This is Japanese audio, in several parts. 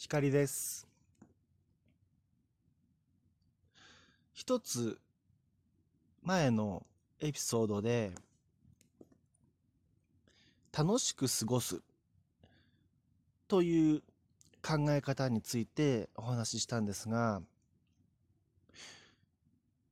光です。一つ前のエピソードで楽しく過ごすという考え方についてお話ししたんですが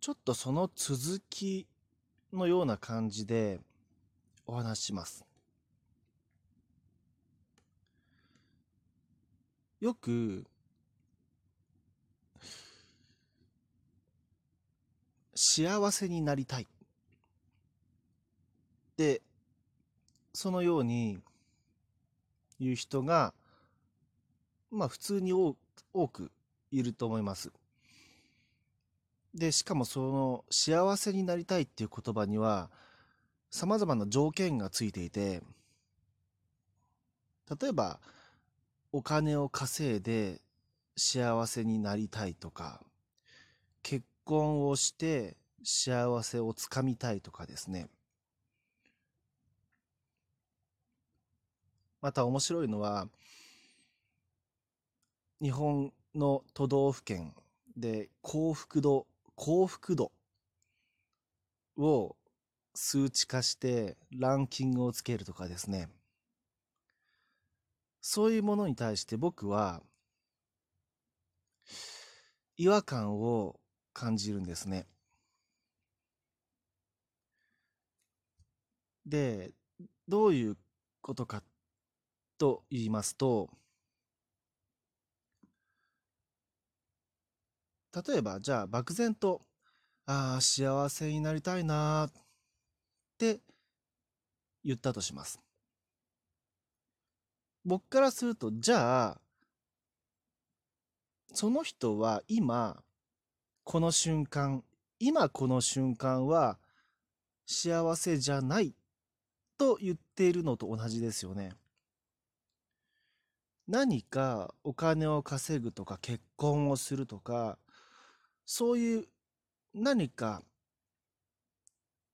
ちょっとその続きのような感じでお話しします。よく幸せになりたいでそのように言う人がまあ普通に多多くいると思います。でしかもその幸せになりたいっていう言葉にはさまざまな条件がついていて例えばお金を稼いで幸せになりたいとか結婚をして幸せをつかみたいとかですね。また面白いのは日本の都道府県で幸福度幸福度を数値化してランキングをつけるとかですね。そういうものに対して僕は違和感を感じるんですね。で、どういうことかと言いますと、例えばじゃあ漠然と、ああ、幸せになりたいなって言ったとします。僕からすると、じゃあ、その人は今、この瞬間、今この瞬間は幸せじゃないと言っているのと同じですよね。何かお金を稼ぐとか結婚をするとか、そういう何か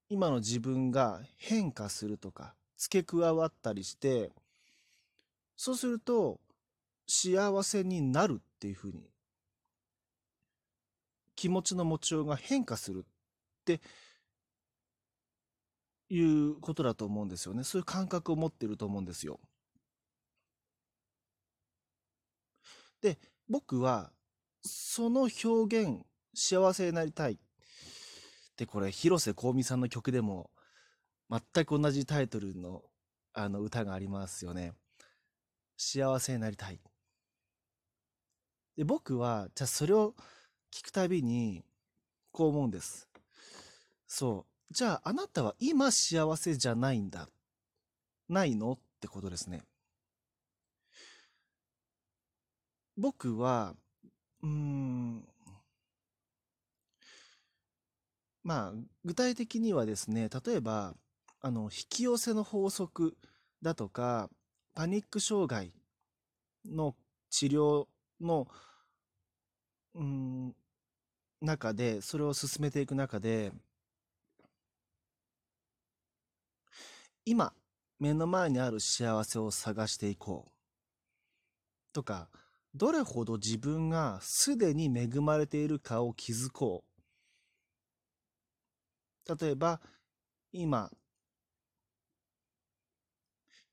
今の自分が変化するとか付け加わったりして、そうすると、幸せになるっていうふうに、気持ちの持ちようが変化するっていうことだと思うんですよね。そういう感覚を持ってると思うんですよ。で、僕は、その表現、幸せになりたい。で、これ、広瀬香美さんの曲でも、全く同じタイトルの、あの、歌がありますよね。幸せになりたい。で、僕は、じゃあそれを聞くたびに、こう思うんです。そう。じゃあ、あなたは今幸せじゃないんだ。ないのってことですね。僕は、うん、まあ、具体的にはですね、例えば、あの、引き寄せの法則だとか、パニック障害の治療の、うん、中で、それを進めていく中で、今、目の前にある幸せを探していこう。とか、どれほど自分がすでに恵まれているかを気づこう。例えば、今、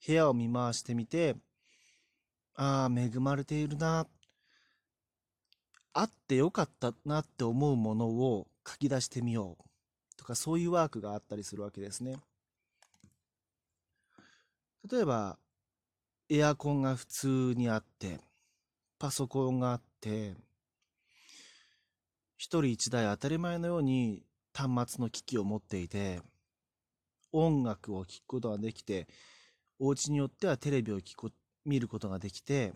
部屋を見回してみて、ああ、恵まれているな。あってよかったなって思うものを書き出してみよう。とか、そういうワークがあったりするわけですね。例えば、エアコンが普通にあって、パソコンがあって、一人一台当たり前のように端末の機器を持っていて、音楽を聴くことができて、お家によってはテレビを聞く見ることができて、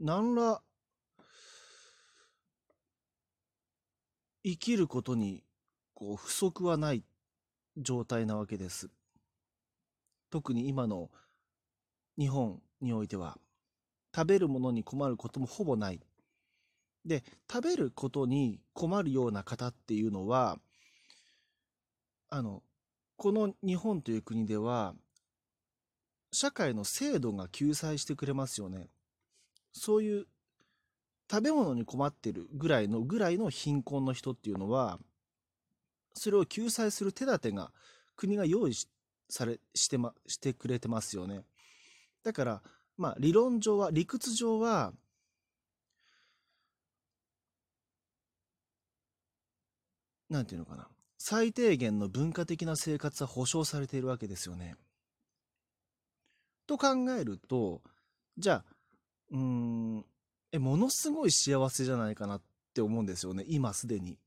何ら生きることにこう不足はない状態なわけです。特に今の日本においては食べるものに困ることもほぼない。で、食べることに困るような方っていうのは、あの、この日本という国では、社会の制度が救済してくれますよね。そういう食べ物に困ってるぐらいのぐらいの貧困の人っていうのはそれを救済する手立てが国が用意されして,、ま、してくれてますよね。だからまあ理論上は理屈上はなんていうのかな最低限の文化的な生活は保障されているわけですよね。と考えるとじゃあうーんえものすごい幸せじゃないかなって思うんですよね今すでに。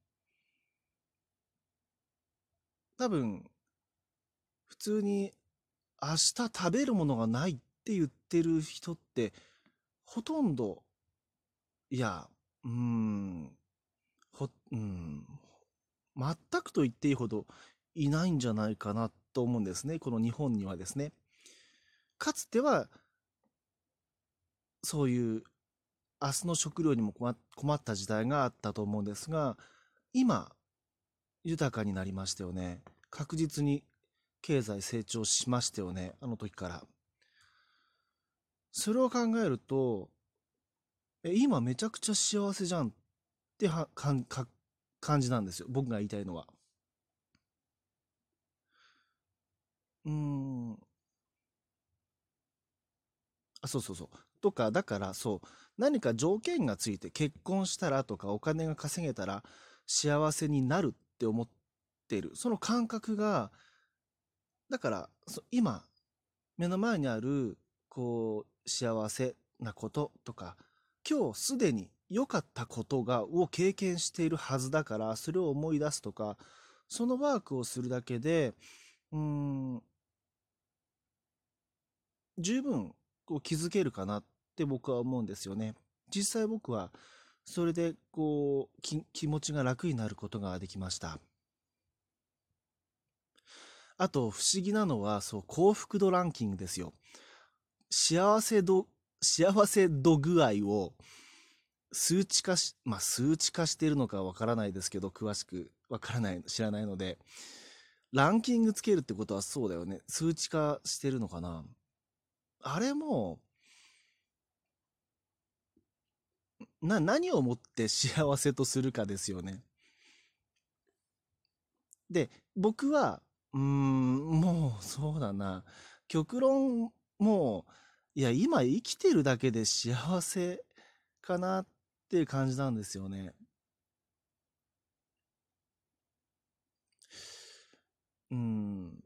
多分普通に明日食べるものがないって言ってる人ってほとんどいやうーんほうん全くと言っていいほどいないんじゃないかなと思うんですね。この日本にはですね。かつてはそういう明日の食料にも困った時代があったと思うんですが今豊かになりましたよね。確実に経済成長しましたよね。あの時から。それを考えるとえ今めちゃくちゃ幸せじゃんってはかんか感じなんですよ。僕が言いたいのは。うん。あそうそうそう。とかだからそう。何か条件がついて結婚したらとかお金が稼げたら幸せになるって思ってる。その感覚がだから今目の前にあるこう幸せなこととか今日すでに良かったことがを経験しているはずだからそれを思い出すとかそのワークをするだけでうん十分こう気づけるかなって僕は思うんですよね。実際僕はそれでこう気持ちが楽になることができました。あと不思議なのはそう幸福度ランキングですよ。幸せ度幸せ度具合を数値化しまあ数値化しているのかわからないですけど詳しくわからない知らないのでランキングつけるってことはそうだよね数値化してるのかなあれも、な、何をもって幸せとするかですよね。で、僕は、うん、もう、そうだな。極論、もう、いや、今生きてるだけで幸せかなっっていう感じなんですよね。うん。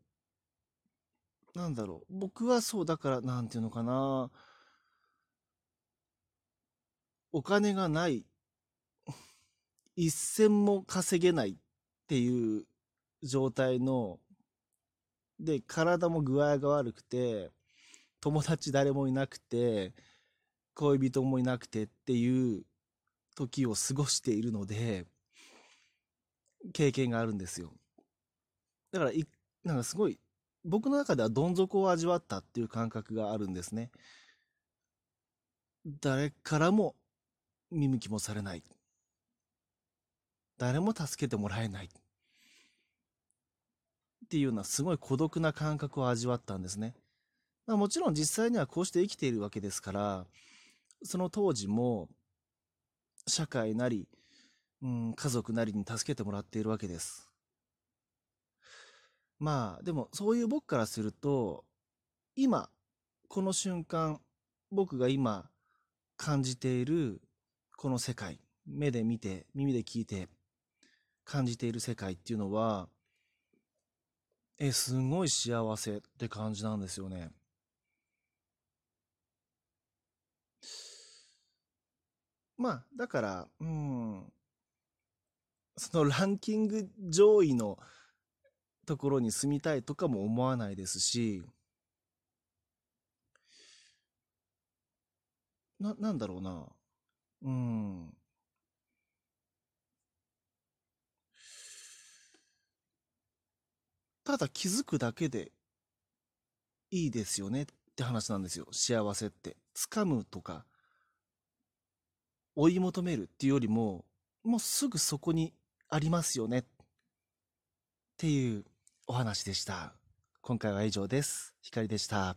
なんだろう。僕はそう、だから、なんていうのかな。お金がない。一銭も稼げないっていう状態の、で、体も具合が悪くて、友達誰もいなくて、恋人もいなくてっていう時を過ごしているので、経験があるんですよ。だから、い、なんかすごい僕の中ではどん底を味わったっていう感覚があるんですね。誰からも見向きもされない。誰も助けてもらえない。っていうようなすごい孤独な感覚を味わったんですね。まあ、もちろん実際にはこうして生きているわけですから、その当時も社会なり、うん、家族なりに助けてもらっているわけです。まあでもそういう僕からすると今この瞬間僕が今感じているこの世界目で見て耳で聞いて感じている世界っていうのはえすごい幸せって感じなんですよね。まあだからうんそのランキング上位のところに住みたいとかも思わないですし、な、なんだろうな。うん。ただ気づくだけでいいですよねって話なんですよ。幸せって。掴むとか、追い求めるっていうよりも、もうすぐそこにありますよねっていうお話でした。今回は以上です。ひかりでした。